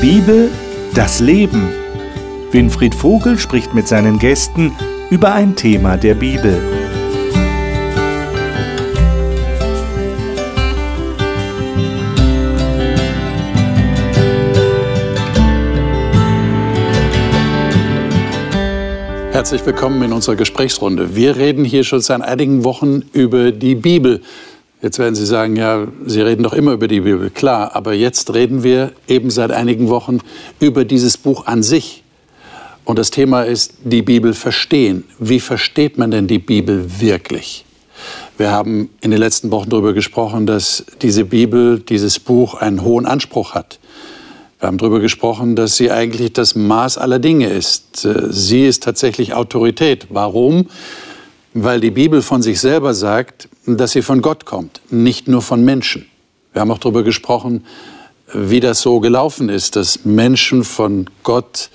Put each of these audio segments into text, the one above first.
Bibel, das Leben. Winfried Vogel spricht mit seinen Gästen über ein Thema der Bibel. Herzlich willkommen in unserer Gesprächsrunde. Wir reden hier schon seit einigen Wochen über die Bibel. Jetzt werden Sie sagen, ja, Sie reden doch immer über die Bibel. Klar, aber jetzt reden wir eben seit einigen Wochen über dieses Buch an sich. Und das Thema ist die Bibel verstehen. Wie versteht man denn die Bibel wirklich? Wir haben in den letzten Wochen darüber gesprochen, dass diese Bibel, dieses Buch einen hohen Anspruch hat. Wir haben darüber gesprochen, dass sie eigentlich das Maß aller Dinge ist. Sie ist tatsächlich Autorität. Warum? Weil die Bibel von sich selber sagt, dass sie von Gott kommt, nicht nur von Menschen. Wir haben auch darüber gesprochen, wie das so gelaufen ist, dass Menschen von Gott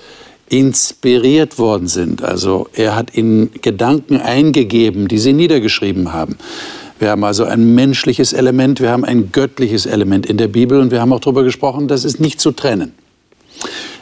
inspiriert worden sind. Also er hat ihnen Gedanken eingegeben, die sie niedergeschrieben haben. Wir haben also ein menschliches Element, wir haben ein göttliches Element in der Bibel und wir haben auch darüber gesprochen, das ist nicht zu trennen.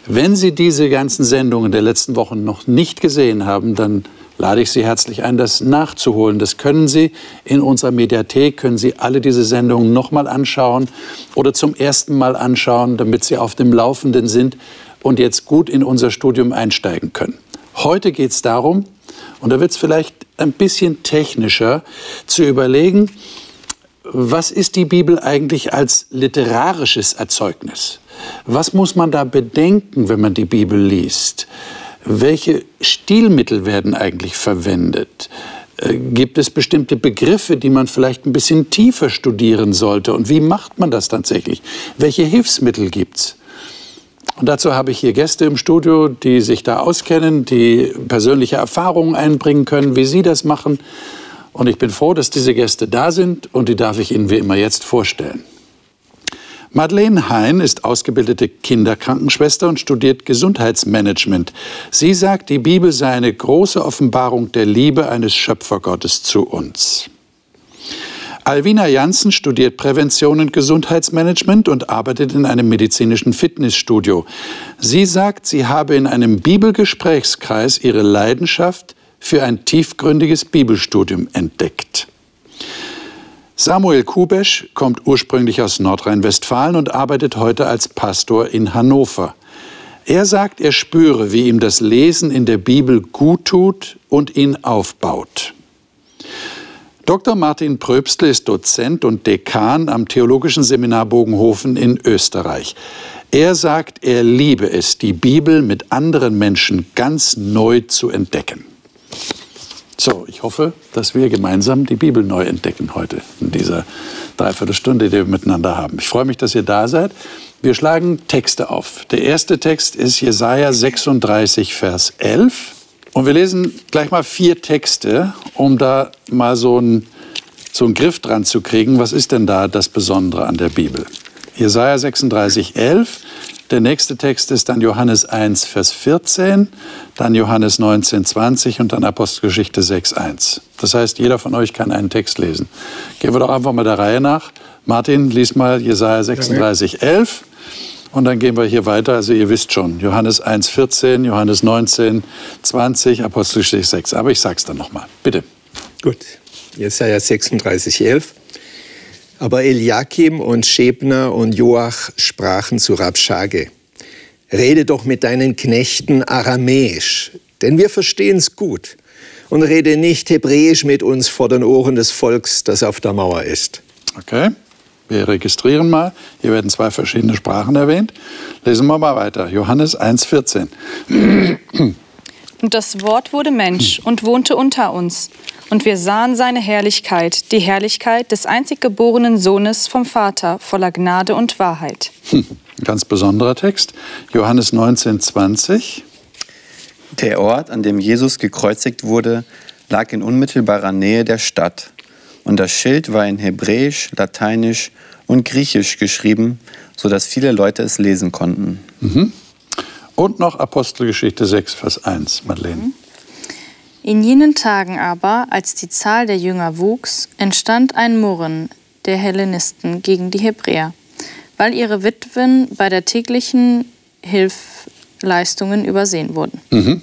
Wenn Sie diese ganzen Sendungen der letzten Wochen noch nicht gesehen haben, dann lade ich Sie herzlich ein, das nachzuholen. Das können Sie in unserer Mediathek, können Sie alle diese Sendungen nochmal anschauen oder zum ersten Mal anschauen, damit Sie auf dem Laufenden sind und jetzt gut in unser Studium einsteigen können. Heute geht es darum, und da wird es vielleicht ein bisschen technischer, zu überlegen, was ist die Bibel eigentlich als literarisches Erzeugnis? Was muss man da bedenken, wenn man die Bibel liest? Welche Stilmittel werden eigentlich verwendet? Äh, gibt es bestimmte Begriffe, die man vielleicht ein bisschen tiefer studieren sollte? Und wie macht man das tatsächlich? Welche Hilfsmittel gibt es? Und dazu habe ich hier Gäste im Studio, die sich da auskennen, die persönliche Erfahrungen einbringen können, wie sie das machen. Und ich bin froh, dass diese Gäste da sind und die darf ich Ihnen wie immer jetzt vorstellen. Madeleine Hein ist ausgebildete Kinderkrankenschwester und studiert Gesundheitsmanagement. Sie sagt, die Bibel sei eine große Offenbarung der Liebe eines Schöpfergottes zu uns. Alvina Janssen studiert Prävention und Gesundheitsmanagement und arbeitet in einem medizinischen Fitnessstudio. Sie sagt, sie habe in einem Bibelgesprächskreis ihre Leidenschaft für ein tiefgründiges Bibelstudium entdeckt. Samuel Kubesch kommt ursprünglich aus Nordrhein-Westfalen und arbeitet heute als Pastor in Hannover. Er sagt, er spüre, wie ihm das Lesen in der Bibel gut tut und ihn aufbaut. Dr. Martin Pröbstle ist Dozent und Dekan am Theologischen Seminar Bogenhofen in Österreich. Er sagt, er liebe es, die Bibel mit anderen Menschen ganz neu zu entdecken. So, ich hoffe, dass wir gemeinsam die Bibel neu entdecken heute in dieser Dreiviertelstunde, die wir miteinander haben. Ich freue mich, dass ihr da seid. Wir schlagen Texte auf. Der erste Text ist Jesaja 36, Vers 11. Und wir lesen gleich mal vier Texte, um da mal so einen, so einen Griff dran zu kriegen. Was ist denn da das Besondere an der Bibel? Jesaja 36, 11. Der nächste Text ist dann Johannes 1, Vers 14, dann Johannes 19, 20 und dann Apostelgeschichte 6, 1. Das heißt, jeder von euch kann einen Text lesen. Gehen wir doch einfach mal der Reihe nach. Martin, lies mal Jesaja 36, 11. Und dann gehen wir hier weiter. Also ihr wisst schon, Johannes 1, 14, Johannes 19, 20, Apostelgeschichte 6. Aber ich sag's dann nochmal. Bitte. Gut. Jesaja 36, 11. Aber Eliakim und Schebner und Joach sprachen zu Rabschage, rede doch mit deinen Knechten aramäisch, denn wir verstehen's gut. Und rede nicht hebräisch mit uns vor den Ohren des Volks, das auf der Mauer ist. Okay, wir registrieren mal. Hier werden zwei verschiedene Sprachen erwähnt. Lesen wir mal weiter. Johannes 1,14. Und das Wort wurde Mensch und wohnte unter uns. Und wir sahen seine Herrlichkeit, die Herrlichkeit des einzig geborenen Sohnes vom Vater, voller Gnade und Wahrheit. Hm, ganz besonderer Text. Johannes 19, 20. Der Ort, an dem Jesus gekreuzigt wurde, lag in unmittelbarer Nähe der Stadt. Und das Schild war in Hebräisch, Lateinisch und Griechisch geschrieben, sodass viele Leute es lesen konnten. Mhm. Und noch Apostelgeschichte 6, Vers 1, Madeleine. Mhm. In jenen Tagen aber, als die Zahl der Jünger wuchs, entstand ein Murren der Hellenisten gegen die Hebräer, weil ihre Witwen bei der täglichen Hilfleistungen übersehen wurden. Mhm.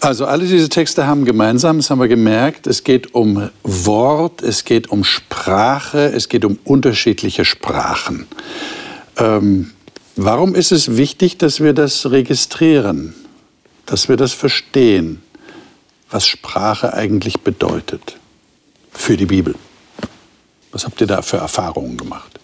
Also alle diese Texte haben gemeinsam, das haben wir gemerkt, es geht um Wort, es geht um Sprache, es geht um unterschiedliche Sprachen. Ähm, warum ist es wichtig, dass wir das registrieren, dass wir das verstehen, was Sprache eigentlich bedeutet für die Bibel? Was habt ihr da für Erfahrungen gemacht?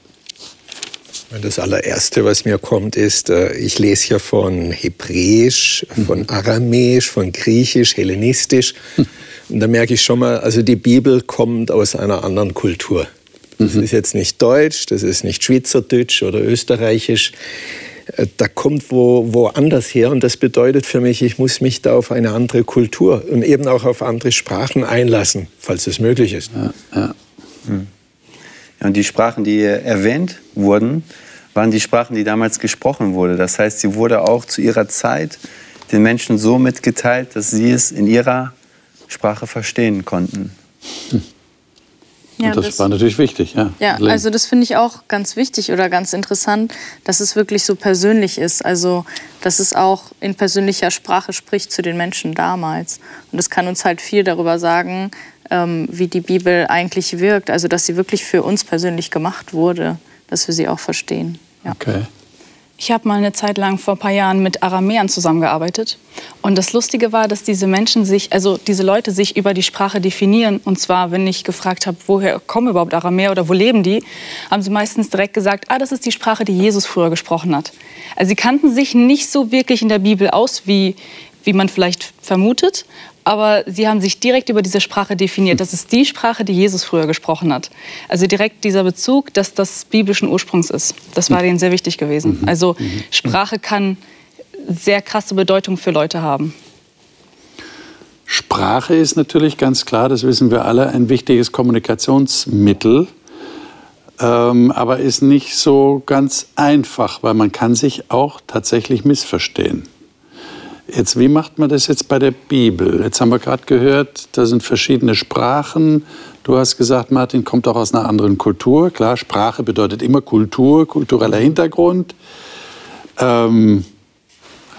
Das allererste, was mir kommt, ist, äh, ich lese hier von Hebräisch, von mhm. Aramäisch, von Griechisch, Hellenistisch. Hm. Und da merke ich schon mal, also die Bibel kommt aus einer anderen Kultur. Das mhm. ist jetzt nicht Deutsch, das ist nicht Schweizerdeutsch oder Österreichisch. Äh, da kommt wo, woanders her und das bedeutet für mich, ich muss mich da auf eine andere Kultur und eben auch auf andere Sprachen einlassen, falls es möglich ist. Ja, ja. Hm. Ja, und die Sprachen, die erwähnt wurden, waren die Sprachen, die damals gesprochen wurden. Das heißt, sie wurde auch zu ihrer Zeit den Menschen so mitgeteilt, dass sie es in ihrer Sprache verstehen konnten. Hm. Ja, das, das, war natürlich wichtig, ja. Ja, also das finde ich auch ganz wichtig oder ganz interessant, dass es wirklich so persönlich ist. Also, dass es auch in persönlicher Sprache spricht zu den Menschen damals. Und das kann uns halt viel darüber sagen, ähm, wie die Bibel eigentlich wirkt. Also dass sie wirklich für uns persönlich gemacht wurde, dass wir sie auch verstehen. Ja. Okay. Ich habe mal eine Zeit lang vor ein paar Jahren mit Aramäern zusammengearbeitet. Und das Lustige war, dass diese Menschen sich, also diese Leute sich über die Sprache definieren. Und zwar, wenn ich gefragt habe, woher kommen überhaupt Aramäer oder wo leben die, haben sie meistens direkt gesagt, ah, das ist die Sprache, die Jesus früher gesprochen hat. Also sie kannten sich nicht so wirklich in der Bibel aus, wie, wie man vielleicht vermutet aber sie haben sich direkt über diese Sprache definiert. Das ist die Sprache, die Jesus früher gesprochen hat. Also direkt dieser Bezug, dass das biblischen Ursprungs ist. Das war denen sehr wichtig gewesen. Mhm. Also mhm. Sprache kann sehr krasse Bedeutung für Leute haben. Sprache ist natürlich ganz klar, das wissen wir alle, ein wichtiges Kommunikationsmittel, ähm, aber ist nicht so ganz einfach, weil man kann sich auch tatsächlich missverstehen. Jetzt, wie macht man das jetzt bei der Bibel? Jetzt haben wir gerade gehört, da sind verschiedene Sprachen. Du hast gesagt, Martin kommt auch aus einer anderen Kultur. Klar, Sprache bedeutet immer Kultur, kultureller Hintergrund. Ähm,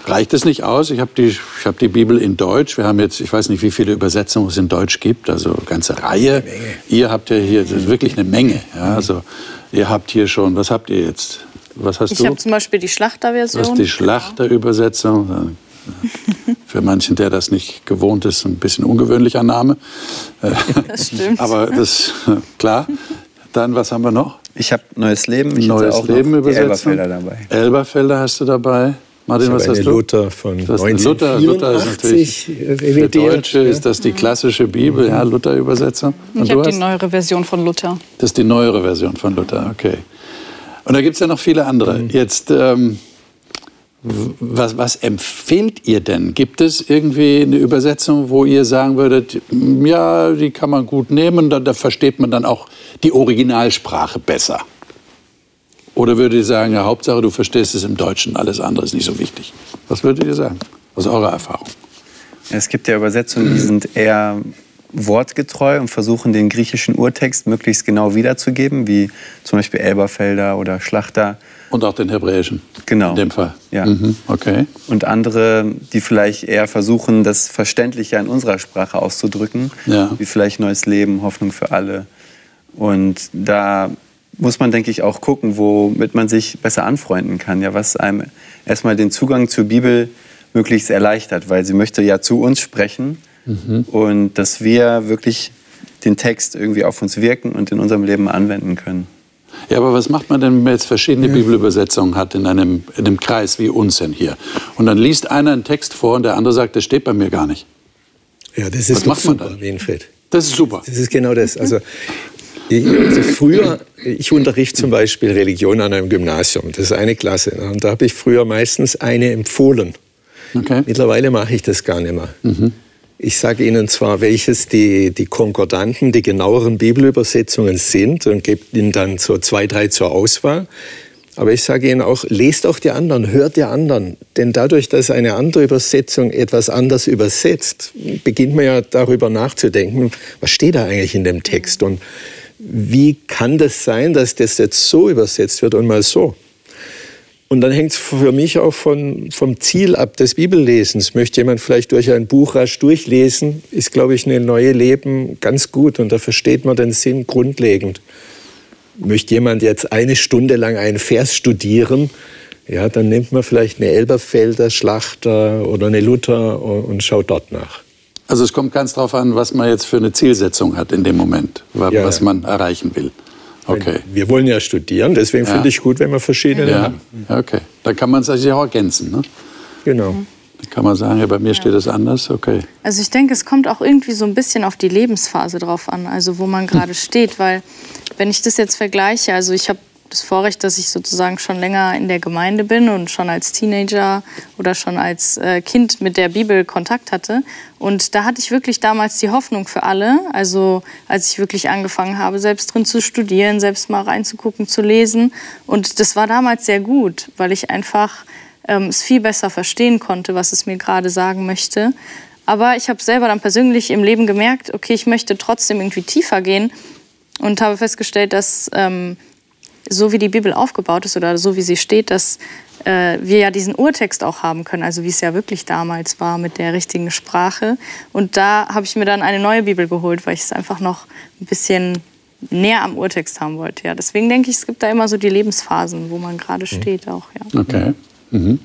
reicht es nicht aus? Ich habe die, hab die Bibel in Deutsch. Wir haben jetzt, ich weiß nicht, wie viele Übersetzungen es in Deutsch gibt, also eine ganze Reihe. Ihr habt ja hier wirklich eine Menge. Ja, also ihr habt hier schon, was habt ihr jetzt? Was hast ich du? Ich habe zum Beispiel die Schlachterversion. Das ist die Schlachterübersetzung. Für manchen, der das nicht gewohnt ist, ein bisschen ungewöhnlicher Name. Das stimmt. Aber das, klar. Dann, was haben wir noch? Ich habe Neues Leben. Ich Neues auch Leben Übersetzung. Elberfelder dabei. Elberfelder hast du dabei. Martin, was hast du? Luther von 1984. Luther, Luther ist natürlich, Für Deutsche ist das die klassische Bibel, ja, Luther-Übersetzung. Ich habe die neuere Version von Luther. Das ist die neuere Version von Luther, okay. Und da gibt es ja noch viele andere. Mhm. Jetzt ähm, was, was, empfehlt ihr denn? Gibt es irgendwie eine Übersetzung, wo ihr sagen würdet, ja, die kann man gut nehmen, da, da versteht man dann auch die Originalsprache besser? Oder würdet ihr sagen, ja, Hauptsache, du verstehst es im Deutschen, alles andere ist nicht so wichtig? Was würdet ihr sagen, aus eurer Erfahrung? Es gibt ja Übersetzungen, die sind eher wortgetreu und versuchen, den griechischen Urtext möglichst genau wiederzugeben, wie zum Beispiel Elberfelder oder Schlachter. Und auch den Hebräischen. Genau. In dem Fall. Ja. Mhm, okay. Und andere, die vielleicht eher versuchen, das verständlicher in unserer Sprache auszudrücken, ja. wie vielleicht Neues Leben, Hoffnung für alle. Und da muss man, denke ich, auch gucken, womit man sich besser anfreunden kann. Ja, was einem erstmal den Zugang zur Bibel möglichst erleichtert, weil sie möchte ja zu uns sprechen mhm. und dass wir wirklich den Text irgendwie auf uns wirken und in unserem Leben anwenden können. Ja, aber was macht man denn, wenn man jetzt verschiedene ja. Bibelübersetzungen hat in einem, in einem Kreis wie uns denn hier? Und dann liest einer einen Text vor und der andere sagt, das steht bei mir gar nicht. Ja, das ist was macht super, man dann? Winfried. Das ist super. Das ist genau das. Also, ich, also früher, ich unterrichte zum Beispiel Religion an einem Gymnasium. Das ist eine Klasse. Und da habe ich früher meistens eine empfohlen. Okay. Mittlerweile mache ich das gar nicht mehr. Mhm. Ich sage Ihnen zwar, welches die, die Konkordanten, die genaueren Bibelübersetzungen sind und gebe Ihnen dann so zwei, drei zur Auswahl. Aber ich sage Ihnen auch, lest auch die anderen, hört die anderen. Denn dadurch, dass eine andere Übersetzung etwas anders übersetzt, beginnt man ja darüber nachzudenken, was steht da eigentlich in dem Text und wie kann das sein, dass das jetzt so übersetzt wird und mal so. Und dann hängt es für mich auch von, vom Ziel ab des Bibellesens. Möchte jemand vielleicht durch ein Buch rasch durchlesen, ist, glaube ich, eine neue Leben ganz gut und da versteht man den Sinn grundlegend. Möchte jemand jetzt eine Stunde lang einen Vers studieren, ja, dann nimmt man vielleicht eine Elberfelder Schlachter oder eine Luther und schaut dort nach. Also es kommt ganz darauf an, was man jetzt für eine Zielsetzung hat in dem Moment, was ja. man erreichen will. Okay. Wir wollen ja studieren, deswegen ja. finde ich gut, wenn wir verschiedene ja. haben. Okay, dann kann man sich auch ergänzen. Ne? Genau. Dann kann man sagen, ja, bei mir ja. steht es anders, okay. Also ich denke, es kommt auch irgendwie so ein bisschen auf die Lebensphase drauf an, also wo man gerade hm. steht, weil wenn ich das jetzt vergleiche, also ich habe das Vorrecht, dass ich sozusagen schon länger in der Gemeinde bin und schon als Teenager oder schon als äh, Kind mit der Bibel Kontakt hatte. Und da hatte ich wirklich damals die Hoffnung für alle. Also als ich wirklich angefangen habe, selbst drin zu studieren, selbst mal reinzugucken, zu lesen. Und das war damals sehr gut, weil ich einfach ähm, es viel besser verstehen konnte, was es mir gerade sagen möchte. Aber ich habe selber dann persönlich im Leben gemerkt, okay, ich möchte trotzdem irgendwie tiefer gehen und habe festgestellt, dass ähm, so wie die Bibel aufgebaut ist oder so wie sie steht, dass äh, wir ja diesen Urtext auch haben können, also wie es ja wirklich damals war mit der richtigen Sprache. Und da habe ich mir dann eine neue Bibel geholt, weil ich es einfach noch ein bisschen näher am Urtext haben wollte. Ja, deswegen denke ich, es gibt da immer so die Lebensphasen, wo man gerade mhm. steht auch. Ja. Okay. Mhm.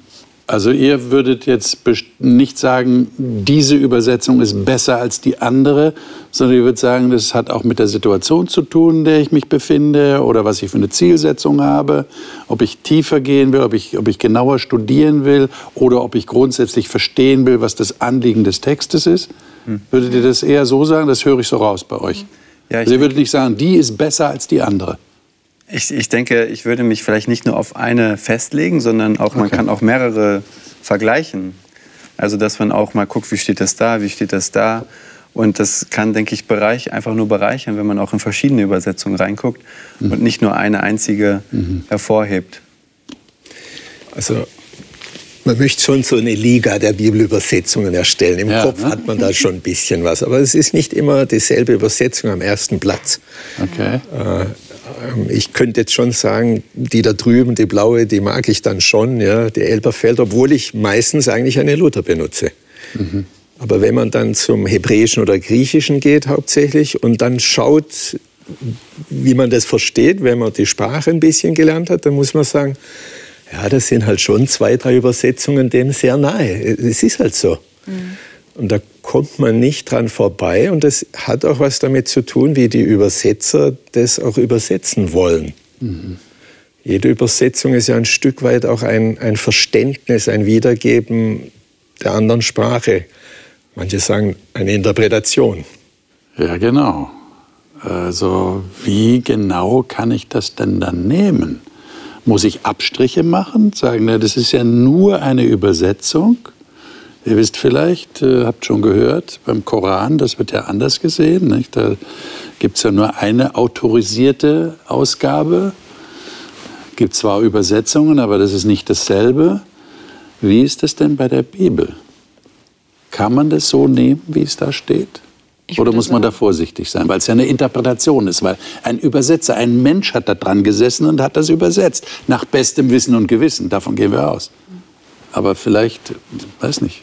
Also ihr würdet jetzt nicht sagen, diese Übersetzung ist besser als die andere, sondern ihr würdet sagen, das hat auch mit der Situation zu tun, in der ich mich befinde oder was ich für eine Zielsetzung habe, ob ich tiefer gehen will, ob ich, ob ich genauer studieren will oder ob ich grundsätzlich verstehen will, was das Anliegen des Textes ist. Hm. Würdet ihr das eher so sagen? Das höre ich so raus bei euch. Ja, also ihr würdet nicht sagen, die ist besser als die andere. Ich, ich denke, ich würde mich vielleicht nicht nur auf eine festlegen, sondern auch, man kann auch mehrere vergleichen. Also, dass man auch mal guckt, wie steht das da, wie steht das da. Und das kann, denke ich, Bereich einfach nur bereichern, wenn man auch in verschiedene Übersetzungen reinguckt mhm. und nicht nur eine einzige mhm. hervorhebt. Also man möchte schon so eine Liga der Bibelübersetzungen erstellen. Im ja, Kopf ne? hat man da schon ein bisschen was. Aber es ist nicht immer dieselbe Übersetzung am ersten Platz. Okay. Äh, ähm, ich könnte jetzt schon sagen, die da drüben, die blaue, die mag ich dann schon, ja, die Elberfeld, obwohl ich meistens eigentlich eine Luther benutze. Mhm. Aber wenn man dann zum Hebräischen oder Griechischen geht hauptsächlich und dann schaut, wie man das versteht, wenn man die Sprache ein bisschen gelernt hat, dann muss man sagen, ja, das sind halt schon zwei, drei Übersetzungen dem sehr nahe. Es ist halt so. Mhm. Und da kommt man nicht dran vorbei. Und das hat auch was damit zu tun, wie die Übersetzer das auch übersetzen wollen. Mhm. Jede Übersetzung ist ja ein Stück weit auch ein, ein Verständnis, ein Wiedergeben der anderen Sprache. Manche sagen eine Interpretation. Ja, genau. Also wie genau kann ich das denn dann nehmen? Muss ich Abstriche machen? Sagen, na, das ist ja nur eine Übersetzung. Ihr wisst vielleicht, äh, habt schon gehört, beim Koran, das wird ja anders gesehen. Nicht? Da gibt es ja nur eine autorisierte Ausgabe. Gibt zwar Übersetzungen, aber das ist nicht dasselbe. Wie ist das denn bei der Bibel? Kann man das so nehmen, wie es da steht? Oder muss man da vorsichtig sein, weil es ja eine Interpretation ist, weil ein Übersetzer, ein Mensch hat da dran gesessen und hat das übersetzt, nach bestem Wissen und Gewissen, davon gehen wir aus. Aber vielleicht, weiß nicht.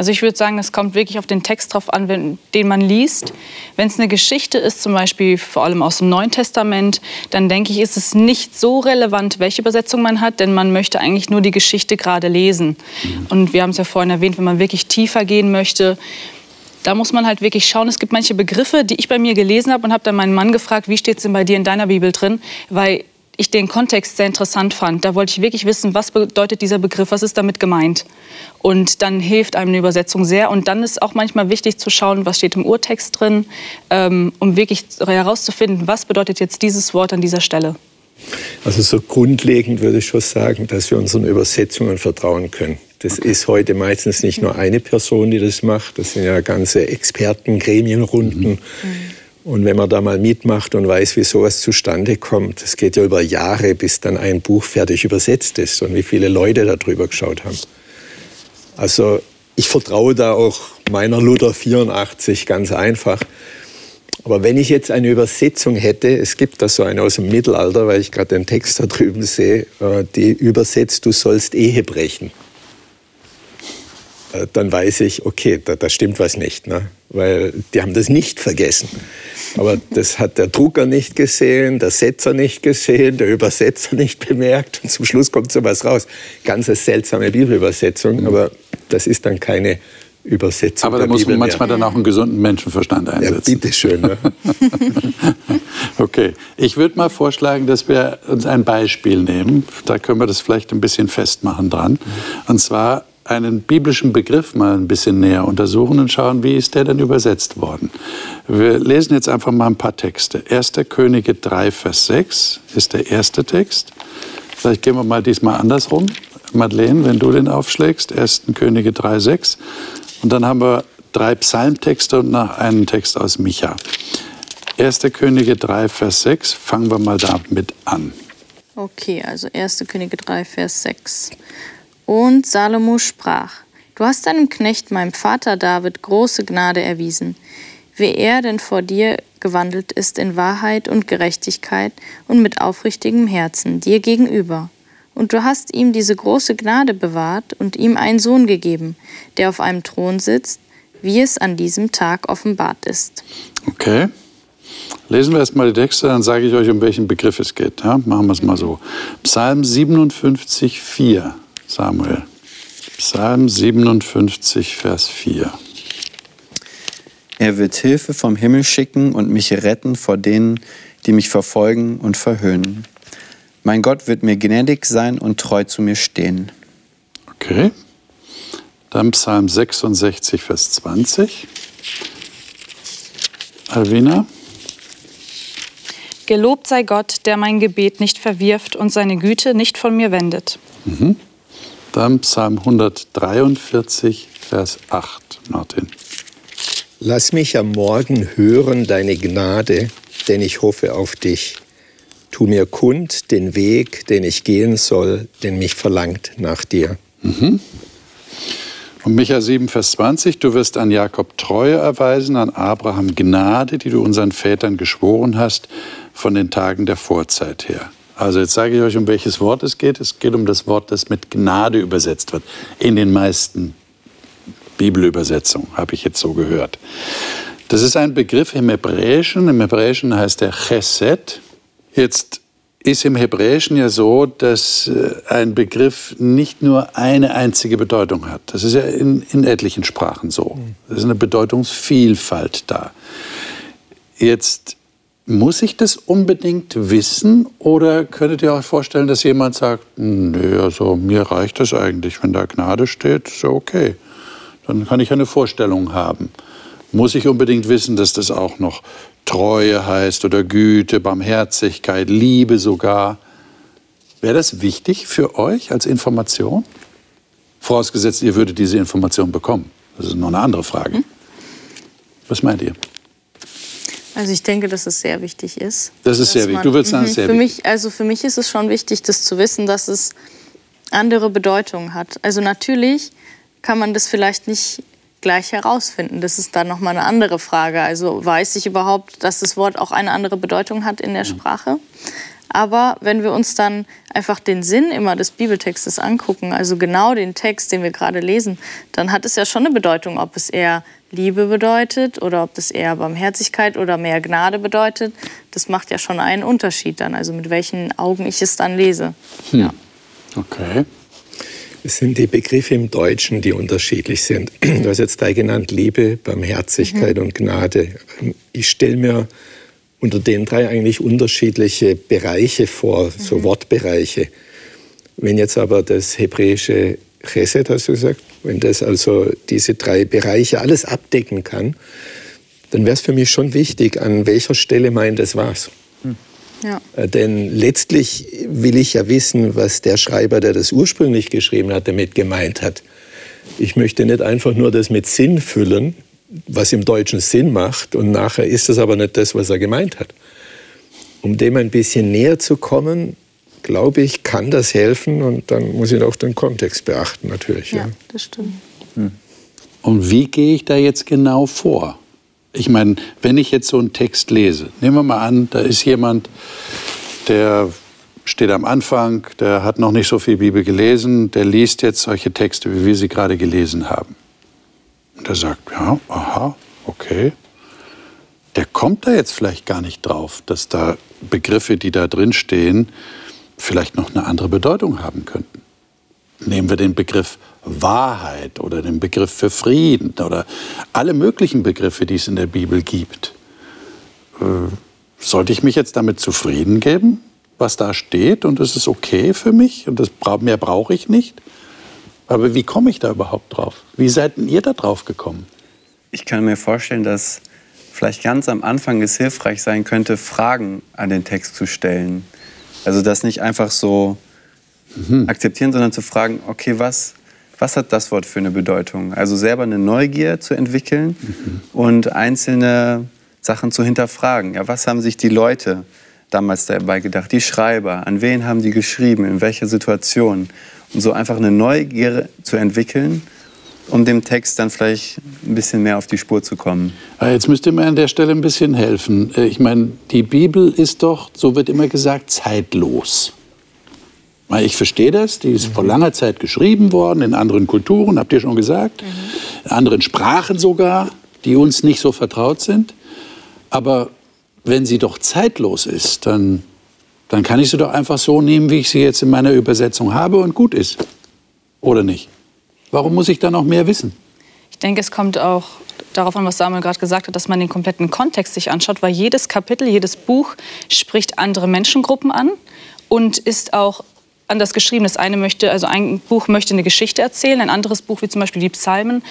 Also ich würde sagen, es kommt wirklich auf den Text drauf an, wenn, den man liest. Wenn es eine Geschichte ist, zum Beispiel vor allem aus dem Neuen Testament, dann denke ich, ist es nicht so relevant, welche Übersetzung man hat, denn man möchte eigentlich nur die Geschichte gerade lesen. Mhm. Und wir haben es ja vorhin erwähnt, wenn man wirklich tiefer gehen möchte, da muss man halt wirklich schauen. Es gibt manche Begriffe, die ich bei mir gelesen habe und habe dann meinen Mann gefragt, wie steht es denn bei dir in deiner Bibel drin? Weil ich den Kontext sehr interessant fand. Da wollte ich wirklich wissen, was bedeutet dieser Begriff, was ist damit gemeint. Und dann hilft einem eine Übersetzung sehr. Und dann ist auch manchmal wichtig zu schauen, was steht im Urtext drin, ähm, um wirklich herauszufinden, was bedeutet jetzt dieses Wort an dieser Stelle. Also so grundlegend würde ich schon sagen, dass wir unseren Übersetzungen vertrauen können. Das ist heute meistens nicht nur eine Person, die das macht. Das sind ja ganze Experten, Gremienrunden. Mhm. Und wenn man da mal mitmacht und weiß, wie sowas zustande kommt, es geht ja über Jahre, bis dann ein Buch fertig übersetzt ist und wie viele Leute da drüber geschaut haben. Also ich vertraue da auch meiner Luther 84 ganz einfach. Aber wenn ich jetzt eine Übersetzung hätte, es gibt da so eine aus dem Mittelalter, weil ich gerade den Text da drüben sehe, äh, die übersetzt, du sollst Ehe brechen. Äh, dann weiß ich, okay, da, da stimmt was nicht, ne? weil die haben das nicht vergessen. Aber das hat der Drucker nicht gesehen, der Setzer nicht gesehen, der Übersetzer nicht bemerkt und zum Schluss kommt sowas raus. Ganz eine seltsame Bibelübersetzung, aber das ist dann keine Übersetzung. Aber da muss man manchmal dann auch einen gesunden Menschenverstand einsetzen. Ja, bitteschön. Ne? okay, ich würde mal vorschlagen, dass wir uns ein Beispiel nehmen. Da können wir das vielleicht ein bisschen festmachen dran. Und zwar einen biblischen Begriff mal ein bisschen näher untersuchen und schauen, wie ist der denn übersetzt worden. Wir lesen jetzt einfach mal ein paar Texte. 1. Könige 3, Vers 6 ist der erste Text. Vielleicht gehen wir mal diesmal andersrum. Madeleine, wenn du den aufschlägst, 1. Könige 3, 6. Und dann haben wir drei Psalmtexte und noch einen Text aus Micha. 1. Könige 3, Vers 6. Fangen wir mal damit an. Okay, also 1. Könige 3, Vers 6. Und Salomo sprach, Du hast deinem Knecht, meinem Vater David, große Gnade erwiesen, wie er denn vor dir gewandelt ist in Wahrheit und Gerechtigkeit und mit aufrichtigem Herzen dir gegenüber. Und du hast ihm diese große Gnade bewahrt und ihm einen Sohn gegeben, der auf einem Thron sitzt, wie es an diesem Tag offenbart ist. Okay. Lesen wir erstmal die Texte, dann sage ich euch, um welchen Begriff es geht. Ja, machen wir es mal so. Psalm 57, 4. Samuel. Psalm 57, Vers 4. Er wird Hilfe vom Himmel schicken und mich retten vor denen, die mich verfolgen und verhöhnen. Mein Gott wird mir gnädig sein und treu zu mir stehen. Okay. Dann Psalm 66, Vers 20. Alvina. Gelobt sei Gott, der mein Gebet nicht verwirft und seine Güte nicht von mir wendet. Mhm. Dann Psalm 143, Vers 8, Martin. Lass mich am Morgen hören deine Gnade, denn ich hoffe auf dich. Tu mir kund den Weg, den ich gehen soll, denn mich verlangt nach dir. Mhm. Und Micha 7, Vers 20, du wirst an Jakob Treue erweisen, an Abraham Gnade, die du unseren Vätern geschworen hast, von den Tagen der Vorzeit her. Also jetzt sage ich euch, um welches Wort es geht. Es geht um das Wort, das mit Gnade übersetzt wird. In den meisten Bibelübersetzungen habe ich jetzt so gehört. Das ist ein Begriff im Hebräischen. Im Hebräischen heißt er Chesed. Jetzt ist im Hebräischen ja so, dass äh, ein Begriff nicht nur eine einzige Bedeutung hat. Das ist ja in, in etlichen Sprachen so. Es ist eine Bedeutungsvielfalt da. Jetzt muss ich das unbedingt wissen oder könntet ihr euch vorstellen, dass jemand sagt, nee, also mir reicht das eigentlich, wenn da Gnade steht, ist ja okay. Dann kann ich eine Vorstellung haben. Muss ich unbedingt wissen, dass das auch noch Treue heißt oder Güte, Barmherzigkeit, Liebe sogar? Wäre das wichtig für euch als Information? Vorausgesetzt, ihr würdet diese Information bekommen. Das ist noch eine andere Frage. Hm? Was meint ihr? Also ich denke, dass es sehr wichtig ist. Das ist sehr wichtig. Du würdest sagen, es ist sehr für wichtig. Mich, also für mich ist es schon wichtig, das zu wissen, dass es andere Bedeutungen hat. Also natürlich kann man das vielleicht nicht gleich herausfinden. Das ist dann nochmal eine andere Frage. Also weiß ich überhaupt, dass das Wort auch eine andere Bedeutung hat in der Sprache? Aber wenn wir uns dann einfach den Sinn immer des Bibeltextes angucken, also genau den Text, den wir gerade lesen, dann hat es ja schon eine Bedeutung, ob es eher Liebe bedeutet oder ob es eher Barmherzigkeit oder mehr Gnade bedeutet. Das macht ja schon einen Unterschied dann, also mit welchen Augen ich es dann lese. Hm. Ja. Okay. Es sind die Begriffe im Deutschen, die unterschiedlich sind. Du hast jetzt drei genannt, Liebe, Barmherzigkeit mhm. und Gnade. Ich stelle mir unter den drei eigentlich unterschiedliche Bereiche vor, so mhm. Wortbereiche. Wenn jetzt aber das hebräische Chesed, hast du gesagt, wenn das also diese drei Bereiche alles abdecken kann, dann wäre es für mich schon wichtig, an welcher Stelle meint das was. Hm. Ja. Äh, denn letztlich will ich ja wissen, was der Schreiber, der das ursprünglich geschrieben hat, damit gemeint hat. Ich möchte nicht einfach nur das mit Sinn füllen, was im Deutschen Sinn macht und nachher ist das aber nicht das, was er gemeint hat. Um dem ein bisschen näher zu kommen, glaube ich, kann das helfen und dann muss ich auch den Kontext beachten natürlich. Ja, ja. das stimmt. Hm. Und wie gehe ich da jetzt genau vor? Ich meine, wenn ich jetzt so einen Text lese, nehmen wir mal an, da ist jemand, der steht am Anfang, der hat noch nicht so viel Bibel gelesen, der liest jetzt solche Texte, wie wir sie gerade gelesen haben. Und er sagt, ja, aha, okay. Der kommt da jetzt vielleicht gar nicht drauf, dass da Begriffe, die da drin stehen, vielleicht noch eine andere Bedeutung haben könnten. Nehmen wir den Begriff Wahrheit oder den Begriff für Frieden oder alle möglichen Begriffe, die es in der Bibel gibt. Äh, sollte ich mich jetzt damit zufrieden geben, was da steht und es ist okay für mich und das, mehr brauche ich nicht? Aber wie komme ich da überhaupt drauf? Wie seid ihr da drauf gekommen? Ich kann mir vorstellen, dass vielleicht ganz am Anfang es hilfreich sein könnte, Fragen an den Text zu stellen. Also das nicht einfach so mhm. akzeptieren, sondern zu fragen, okay, was, was hat das Wort für eine Bedeutung? Also selber eine Neugier zu entwickeln mhm. und einzelne Sachen zu hinterfragen. Ja, was haben sich die Leute damals dabei gedacht? Die Schreiber, an wen haben die geschrieben, in welcher Situation? Und so einfach eine Neugier zu entwickeln, um dem Text dann vielleicht ein bisschen mehr auf die Spur zu kommen. Ah, jetzt müsst ihr mir an der Stelle ein bisschen helfen. Äh, ich meine, die Bibel ist doch, so wird immer gesagt, zeitlos. Ich verstehe das, die ist vor langer Zeit geschrieben worden, in anderen Kulturen, habt ihr schon gesagt, mhm. in anderen Sprachen sogar, die uns nicht so vertraut sind. Aber wenn sie doch zeitlos ist, dann, dann kann ich sie doch einfach so nehmen, wie ich sie jetzt in meiner Übersetzung habe und gut ist. Oder nicht? Warum muss ich da noch mehr wissen? Ich denke, es kommt auch darauf an, was Samuel gerade gesagt hat, dass man den kompletten Kontext sich anschaut, weil jedes Kapitel, jedes Buch spricht andere Menschengruppen an und ist auch anders geschrieben. Das eine möchte, also ein Buch möchte eine Geschichte erzählen, ein anderes Buch, wie zum Beispiel die Psalmen,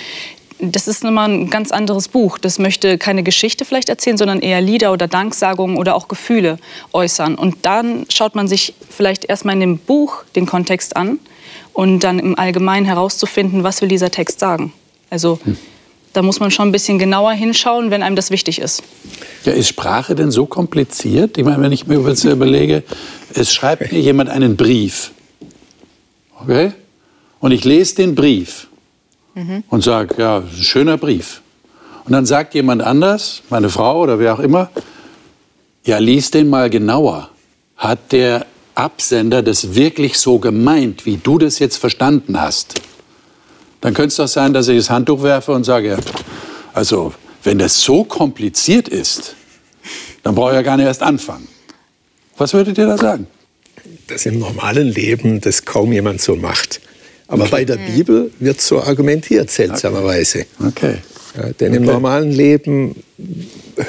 das ist nochmal ein ganz anderes Buch. Das möchte keine Geschichte vielleicht erzählen, sondern eher Lieder oder Danksagungen oder auch Gefühle äußern. Und dann schaut man sich vielleicht erstmal in dem Buch den Kontext an und dann im Allgemeinen herauszufinden, was will dieser Text sagen. Also hm. da muss man schon ein bisschen genauer hinschauen, wenn einem das wichtig ist. Ja, ist Sprache denn so kompliziert? Ich meine, wenn ich mir überlege, es schreibt mir jemand einen Brief. Okay? Und ich lese den Brief mhm. und sage, ja, ein schöner Brief. Und dann sagt jemand anders, meine Frau oder wer auch immer, ja, lies den mal genauer. Hat der Absender das wirklich so gemeint, wie du das jetzt verstanden hast? Dann könnte es doch sein, dass ich das Handtuch werfe und sage, also wenn das so kompliziert ist, dann brauche ich ja gar nicht erst anfangen. Was würdet ihr da sagen? Dass im normalen Leben das kaum jemand so macht. Aber okay. bei der Bibel wird so argumentiert, seltsamerweise. Okay. Ja, denn okay. im normalen Leben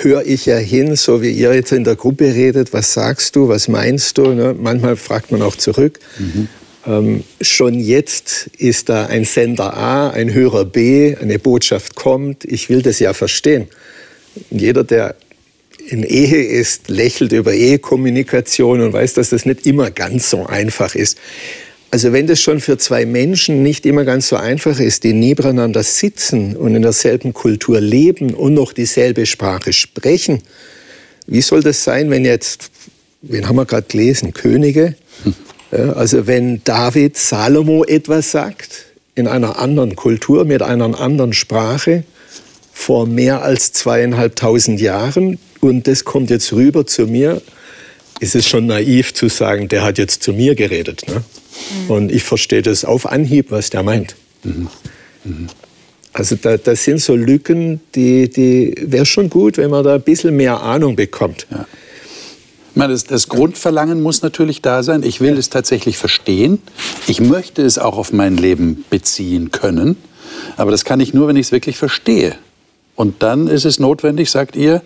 höre ich ja hin, so wie ihr jetzt in der Gruppe redet, was sagst du, was meinst du? Ne? Manchmal fragt man auch zurück. Mhm. Ähm, schon jetzt ist da ein Sender A, ein Hörer B, eine Botschaft kommt. Ich will das ja verstehen. Jeder, der in Ehe ist, lächelt über Ehekommunikation und weiß, dass das nicht immer ganz so einfach ist. Also wenn das schon für zwei Menschen nicht immer ganz so einfach ist, die nebeneinander sitzen und in derselben Kultur leben und noch dieselbe Sprache sprechen, wie soll das sein, wenn jetzt, wen haben wir gerade gelesen, Könige, ja, also wenn David Salomo etwas sagt in einer anderen Kultur mit einer anderen Sprache vor mehr als zweieinhalbtausend Jahren und das kommt jetzt rüber zu mir, ist es schon naiv zu sagen, der hat jetzt zu mir geredet. Ne? Mhm. Und ich verstehe das auf Anhieb, was der meint. Mhm. Mhm. Also da, das sind so Lücken, die, die wäre schon gut, wenn man da ein bisschen mehr Ahnung bekommt. Ja. Ich meine, das, das, Grundverlangen muss natürlich da sein. Ich will ja. es tatsächlich verstehen. Ich möchte es auch auf mein Leben beziehen können. Aber das kann ich nur, wenn ich es wirklich verstehe. Und dann ist es notwendig, sagt ihr,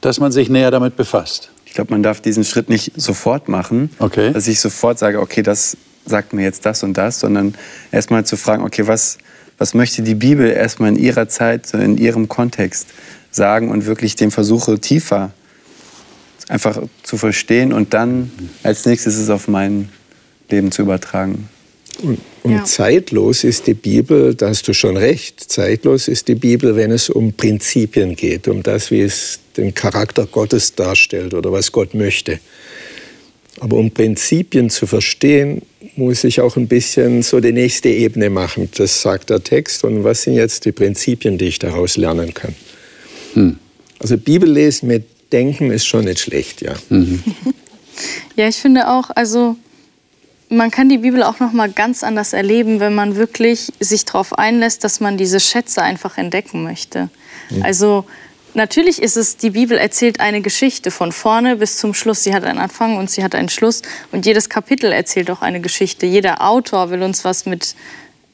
dass man sich näher damit befasst. Ich glaube, man darf diesen Schritt nicht sofort machen, okay. dass ich sofort sage, okay, das sagt mir jetzt das und das, sondern erstmal zu fragen, okay, was, was möchte die Bibel erstmal in ihrer Zeit, in ihrem Kontext sagen und wirklich den versuche tiefer einfach zu verstehen und dann als nächstes es auf mein Leben zu übertragen. Und, und ja. zeitlos ist die Bibel, da hast du schon recht, zeitlos ist die Bibel, wenn es um Prinzipien geht, um das, wie es den Charakter Gottes darstellt oder was Gott möchte. Aber um Prinzipien zu verstehen, muss ich auch ein bisschen so die nächste Ebene machen. Das sagt der Text. Und was sind jetzt die Prinzipien, die ich daraus lernen kann? Hm. Also Bibel lesen mit Denken ist schon nicht schlecht, ja. Mhm. ja, ich finde auch, also man kann die Bibel auch noch mal ganz anders erleben, wenn man wirklich sich darauf einlässt, dass man diese Schätze einfach entdecken möchte. Mhm. Also natürlich ist es, die Bibel erzählt eine Geschichte von vorne bis zum Schluss. Sie hat einen Anfang und sie hat einen Schluss. Und jedes Kapitel erzählt auch eine Geschichte. Jeder Autor will uns was mit,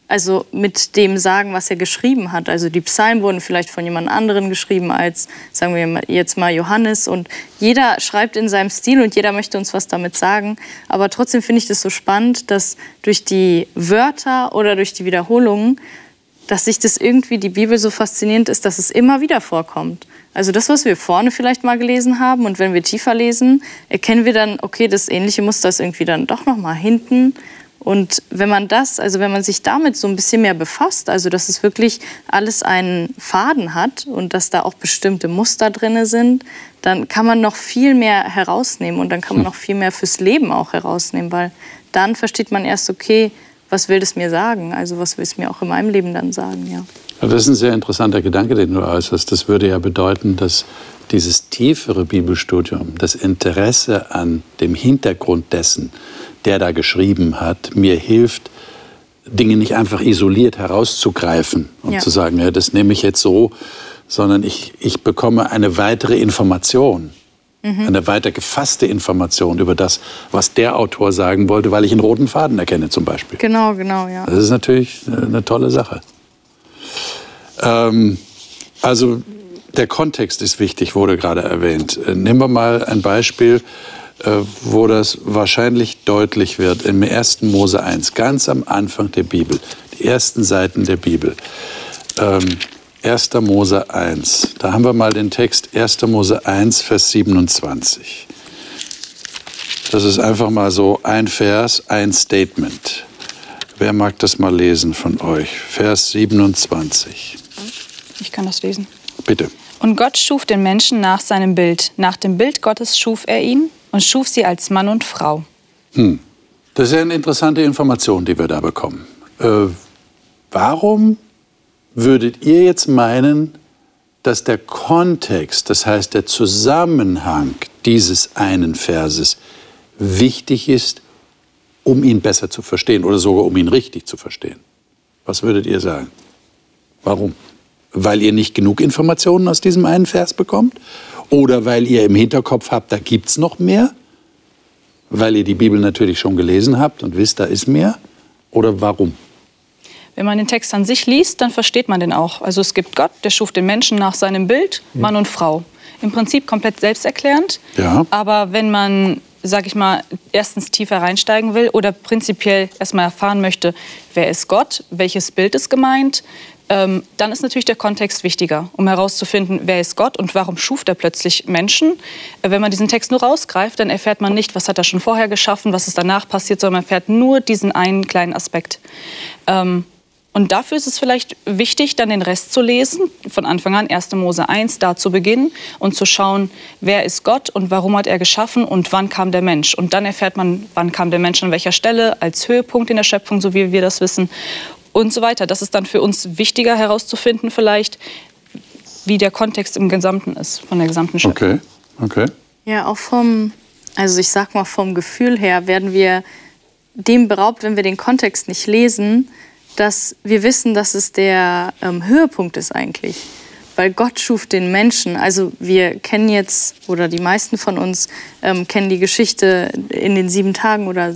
also mit dem sagen, was er geschrieben hat. Also die Psalmen wurden vielleicht von jemand anderem geschrieben als, sagen wir jetzt mal, Johannes. Und jeder schreibt in seinem Stil und jeder möchte uns was damit sagen. Aber trotzdem finde ich das so spannend, dass durch die Wörter oder durch die Wiederholungen dass sich das irgendwie die Bibel so faszinierend ist, dass es immer wieder vorkommt. Also das, was wir vorne vielleicht mal gelesen haben und wenn wir tiefer lesen, erkennen wir dann, okay, das ähnliche Muster ist irgendwie dann doch noch mal hinten. Und wenn man das, also wenn man sich damit so ein bisschen mehr befasst, also dass es wirklich alles einen Faden hat und dass da auch bestimmte Muster drin sind, dann kann man noch viel mehr herausnehmen und dann kann man hm. noch viel mehr fürs Leben auch herausnehmen, weil dann versteht man erst, okay, was will das mir sagen? Also was will es mir auch in meinem Leben dann sagen, ja. Das ist ein sehr interessanter Gedanke, den du äußerst. Das würde ja bedeuten, dass dieses tiefere Bibelstudium, das Interesse an dem Hintergrund dessen, der da geschrieben hat, mir hilft, Dinge nicht einfach isoliert herauszugreifen und ja. zu sagen, ja, das nehme ich jetzt so, sondern ich, ich bekomme eine weitere Information Mhm. Eine weiter gefasste Information über das, was der Autor sagen wollte, weil ich einen roten Faden erkenne zum Beispiel. Genau, genau, ja. Das ist natürlich eine tolle Sache. Ähm, also der Kontext ist wichtig, wurde gerade erwähnt. Äh, nehmen wir mal ein Beispiel, äh, wo das wahrscheinlich deutlich wird. Im 1. Mose 1, ganz am Anfang der Bibel, die ersten Seiten der Bibel. Ähm, 1. Mose 1. Da haben wir mal den Text 1. Mose 1, Vers 27. Das ist einfach mal so ein Vers, ein Statement. Wer mag das mal lesen von euch? Vers 27. Ich kann das lesen. Bitte. Und Gott schuf den Menschen nach seinem Bild. Nach dem Bild Gottes schuf er ihn und schuf sie als Mann und Frau. Hm. Das ist ja eine interessante Information, die wir da bekommen. Äh, warum würdet ihr jetzt meinen, dass der Kontext, das heißt der Zusammenhang dieses einen Verses wichtig ist, um ihn besser zu verstehen oder sogar um ihn richtig zu verstehen? Was würdet ihr sagen? Warum? Weil ihr nicht genug Informationen aus diesem einen Vers bekommt? Oder weil ihr im Hinterkopf habt, da gibt es noch mehr? Weil ihr die Bibel natürlich schon gelesen habt und wisst, da ist mehr? Oder warum? Wenn man den Text an sich liest, dann versteht man den auch. Also es gibt Gott, der schuf den Menschen nach seinem Bild, Mann und Frau. Im Prinzip komplett selbsterklärend. Ja. Aber wenn man, sag ich mal, erstens tiefer reinsteigen will oder prinzipiell erstmal erfahren möchte, wer ist Gott, welches Bild ist gemeint, ähm, dann ist natürlich der Kontext wichtiger, um herauszufinden, wer ist Gott und warum schuf er plötzlich Menschen. Äh, wenn man diesen Text nur rausgreift, dann erfährt man nicht, was hat er schon vorher geschaffen, was ist danach passiert, sondern man erfährt nur diesen einen kleinen Aspekt. Ähm, und dafür ist es vielleicht wichtig, dann den Rest zu lesen, von Anfang an 1. Mose 1, da zu beginnen und zu schauen, wer ist Gott und warum hat er geschaffen und wann kam der Mensch. Und dann erfährt man, wann kam der Mensch an welcher Stelle, als Höhepunkt in der Schöpfung, so wie wir das wissen und so weiter. Das ist dann für uns wichtiger herauszufinden vielleicht, wie der Kontext im Gesamten ist, von der gesamten Schöpfung. Okay, okay. Ja, auch vom, also ich sag mal vom Gefühl her werden wir dem beraubt, wenn wir den Kontext nicht lesen, dass wir wissen, dass es der ähm, Höhepunkt ist eigentlich. Weil Gott schuf den Menschen. Also wir kennen jetzt, oder die meisten von uns ähm, kennen die Geschichte in den sieben Tagen oder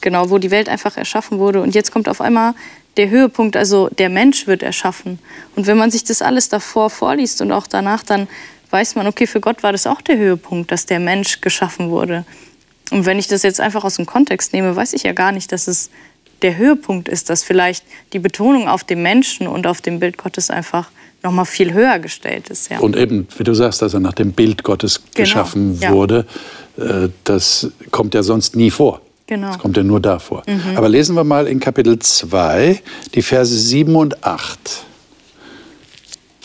genau, wo die Welt einfach erschaffen wurde. Und jetzt kommt auf einmal der Höhepunkt, also der Mensch wird erschaffen. Und wenn man sich das alles davor vorliest und auch danach, dann weiß man, okay, für Gott war das auch der Höhepunkt, dass der Mensch geschaffen wurde. Und wenn ich das jetzt einfach aus dem Kontext nehme, weiß ich ja gar nicht, dass es der Höhepunkt ist, dass vielleicht die Betonung auf dem Menschen und auf dem Bild Gottes einfach noch mal viel höher gestellt ist. Ja. Und eben, wie du sagst, dass er nach dem Bild Gottes genau, geschaffen ja. wurde, äh, das kommt ja sonst nie vor. Genau. Das kommt ja nur da vor. Mhm. Aber lesen wir mal in Kapitel 2 die Verse 7 und 8.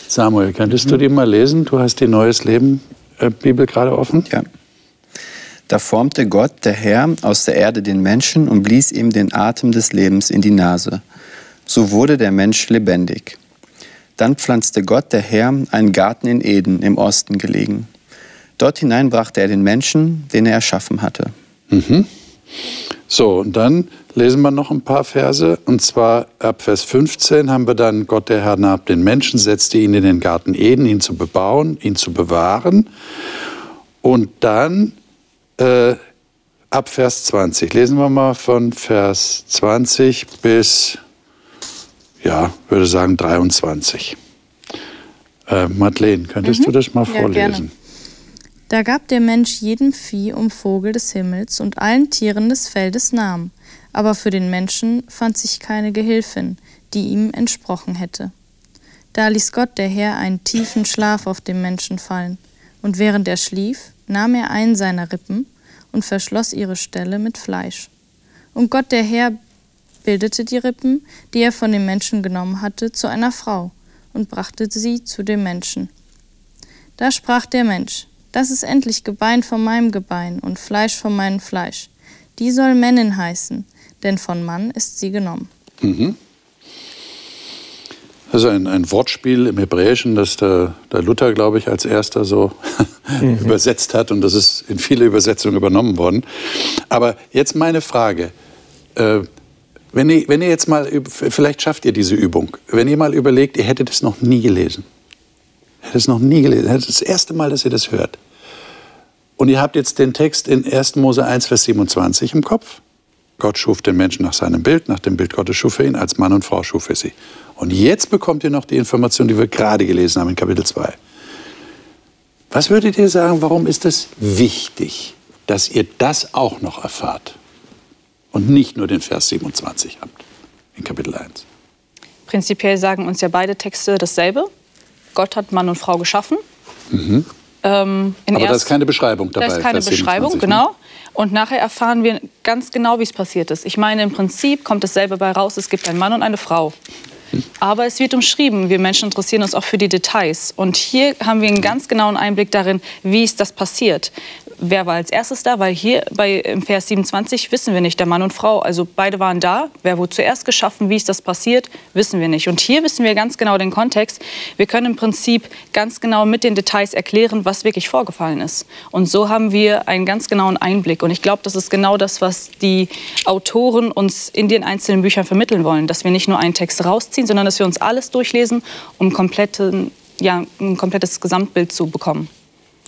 Samuel, könntest mhm. du die mal lesen? Du hast die Neues Leben äh, Bibel gerade offen. Ja. Da formte Gott, der Herr, aus der Erde den Menschen und blies ihm den Atem des Lebens in die Nase. So wurde der Mensch lebendig. Dann pflanzte Gott, der Herr, einen Garten in Eden im Osten gelegen. Dort hinein brachte er den Menschen, den er erschaffen hatte. Mhm. So, und dann lesen wir noch ein paar Verse. Und zwar ab Vers 15 haben wir dann, Gott der Herr nahm den Menschen, setzte ihn in den Garten Eden, ihn zu bebauen, ihn zu bewahren. Und dann äh, ab Vers 20. Lesen wir mal von Vers 20 bis, ja, würde sagen 23. Äh, Madeleine, könntest mhm. du das mal vorlesen? Gerne. Da gab der Mensch jedem Vieh um Vogel des Himmels und allen Tieren des Feldes Namen, aber für den Menschen fand sich keine Gehilfin, die ihm entsprochen hätte. Da ließ Gott der Herr einen tiefen Schlaf auf den Menschen fallen, und während er schlief, nahm er einen seiner Rippen und verschloss ihre Stelle mit Fleisch. Und Gott der Herr bildete die Rippen, die er von dem Menschen genommen hatte, zu einer Frau und brachte sie zu dem Menschen. Da sprach der Mensch, das ist endlich Gebein von meinem Gebein und Fleisch von meinem Fleisch. Die soll Männin heißen, denn von Mann ist sie genommen. Mhm. Das ist ein, ein, Wortspiel im Hebräischen, das der, der Luther, glaube ich, als erster so mhm. übersetzt hat. Und das ist in viele Übersetzungen übernommen worden. Aber jetzt meine Frage. Äh, wenn, ihr, wenn ihr jetzt mal, vielleicht schafft ihr diese Übung, wenn ihr mal überlegt, ihr hättet es noch nie gelesen. Hättet es noch nie gelesen. Ist das erste Mal, dass ihr das hört. Und ihr habt jetzt den Text in 1. Mose 1, Vers 27 im Kopf. Gott schuf den Menschen nach seinem Bild, nach dem Bild Gottes schuf er ihn, als Mann und Frau schuf er sie. Und jetzt bekommt ihr noch die Information, die wir gerade gelesen haben in Kapitel 2. Was würdet ihr sagen, warum ist es wichtig, dass ihr das auch noch erfahrt und nicht nur den Vers 27 habt in Kapitel 1? Prinzipiell sagen uns ja beide Texte dasselbe. Gott hat Mann und Frau geschaffen. Mhm. Ähm, Aber da ist keine Beschreibung dabei. Da ist keine Beschreibung, 27, ne? genau. Und nachher erfahren wir ganz genau, wie es passiert ist. Ich meine, im Prinzip kommt dasselbe bei raus. Es gibt einen Mann und eine Frau. Aber es wird umschrieben. Wir Menschen interessieren uns auch für die Details. Und hier haben wir einen ganz genauen Einblick darin, wie ist das passiert wer war als erstes da? Weil hier bei, im Vers 27 wissen wir nicht, der Mann und Frau. Also beide waren da. Wer wurde zuerst geschaffen? Wie ist das passiert? Wissen wir nicht. Und hier wissen wir ganz genau den Kontext. Wir können im Prinzip ganz genau mit den Details erklären, was wirklich vorgefallen ist. Und so haben wir einen ganz genauen Einblick. Und ich glaube, das ist genau das, was die Autoren uns in den einzelnen Büchern vermitteln wollen. Dass wir nicht nur einen Text rausziehen, sondern dass wir uns alles durchlesen, um komplette, ja, ein komplettes Gesamtbild zu bekommen.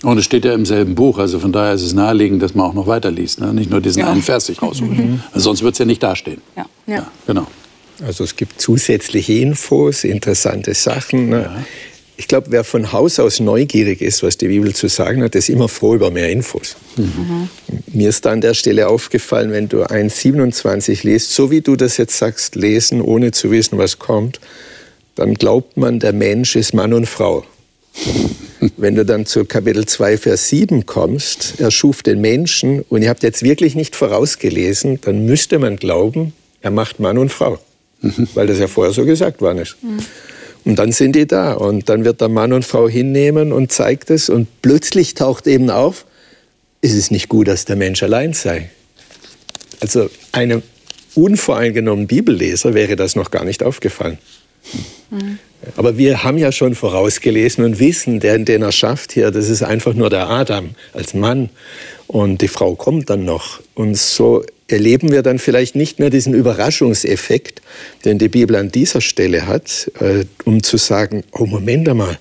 Und es steht ja im selben Buch, also von daher ist es naheliegend, dass man auch noch weiterliest, ne? nicht nur diesen ja. einen Vers sich rausholt. Mhm. Also sonst wird es ja nicht dastehen. Ja. ja. ja. genau. Also es gibt zusätzliche Infos, interessante Sachen. Ne? Ja. Ich glaube, wer von Haus aus neugierig ist, was die Bibel zu sagen hat, ist immer froh über mehr Infos. Mhm. Mir ist da an der Stelle aufgefallen, wenn du 1,27 liest, so wie du das jetzt sagst, lesen, ohne zu wissen, was kommt, dann glaubt man, der Mensch ist Mann und Frau. Wenn du dann zu Kapitel 2, Vers 7 kommst, er schuf den Menschen und ihr habt jetzt wirklich nicht vorausgelesen, dann müsste man glauben, er macht Mann und Frau. Mhm. Weil das ja vorher so gesagt worden ist. Mhm. Und dann sind die da und dann wird der Mann und Frau hinnehmen und zeigt es und plötzlich taucht eben auf, ist es nicht gut, dass der Mensch allein sei. Also einem unvoreingenommenen Bibelleser wäre das noch gar nicht aufgefallen. Mhm. Aber wir haben ja schon vorausgelesen und wissen, der, den er schafft hier, das ist einfach nur der Adam als Mann. Und die Frau kommt dann noch. Und so erleben wir dann vielleicht nicht mehr diesen Überraschungseffekt, den die Bibel an dieser Stelle hat, äh, um zu sagen, oh Moment einmal,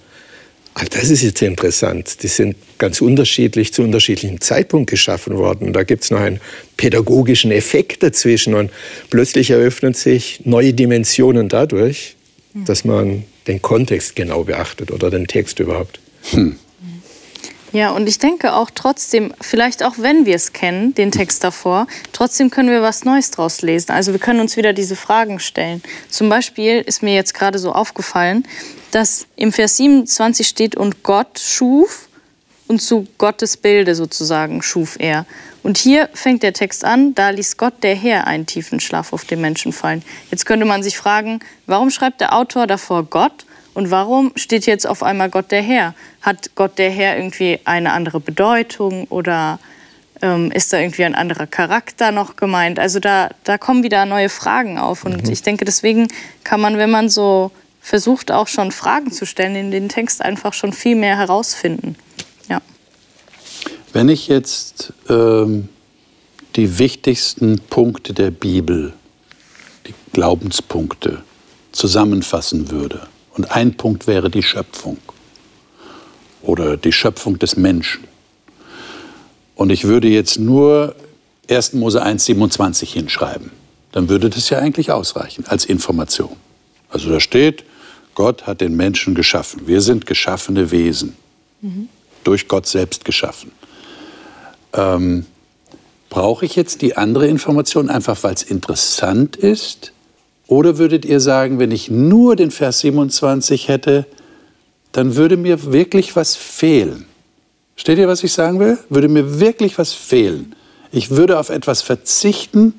ah, das ist jetzt interessant. Die sind ganz unterschiedlich zu unterschiedlichen Zeitpunkt geschaffen worden. Da gibt es noch einen pädagogischen Effekt dazwischen und plötzlich eröffnen sich neue Dimensionen dadurch, dass man den Kontext genau beachtet oder den Text überhaupt. Hm. Ja, und ich denke auch trotzdem, vielleicht auch wenn wir es kennen, den Text davor, trotzdem können wir was Neues draus lesen. Also wir können uns wieder diese Fragen stellen. Zum Beispiel ist mir jetzt gerade so aufgefallen, dass im Vers 27 steht, und Gott schuf und zu Gottes Bilde sozusagen schuf er. Und hier fängt der Text an, da ließ Gott der Herr einen tiefen Schlaf auf den Menschen fallen. Jetzt könnte man sich fragen, warum schreibt der Autor davor Gott und warum steht jetzt auf einmal Gott der Herr? Hat Gott der Herr irgendwie eine andere Bedeutung oder ähm, ist da irgendwie ein anderer Charakter noch gemeint? Also da, da kommen wieder neue Fragen auf und mhm. ich denke, deswegen kann man, wenn man so versucht auch schon Fragen zu stellen, in den Text einfach schon viel mehr herausfinden. Ja. Wenn ich jetzt ähm, die wichtigsten Punkte der Bibel, die Glaubenspunkte, zusammenfassen würde, und ein Punkt wäre die Schöpfung oder die Schöpfung des Menschen. Und ich würde jetzt nur 1. Mose 1, 27 hinschreiben, dann würde das ja eigentlich ausreichen als Information. Also da steht, Gott hat den Menschen geschaffen. Wir sind geschaffene Wesen, mhm. Durch Gott selbst geschaffen. Ähm, Brauche ich jetzt die andere Information einfach, weil es interessant ist? Oder würdet ihr sagen, wenn ich nur den Vers 27 hätte, dann würde mir wirklich was fehlen? Steht ihr, was ich sagen will? Würde mir wirklich was fehlen? Ich würde auf etwas verzichten,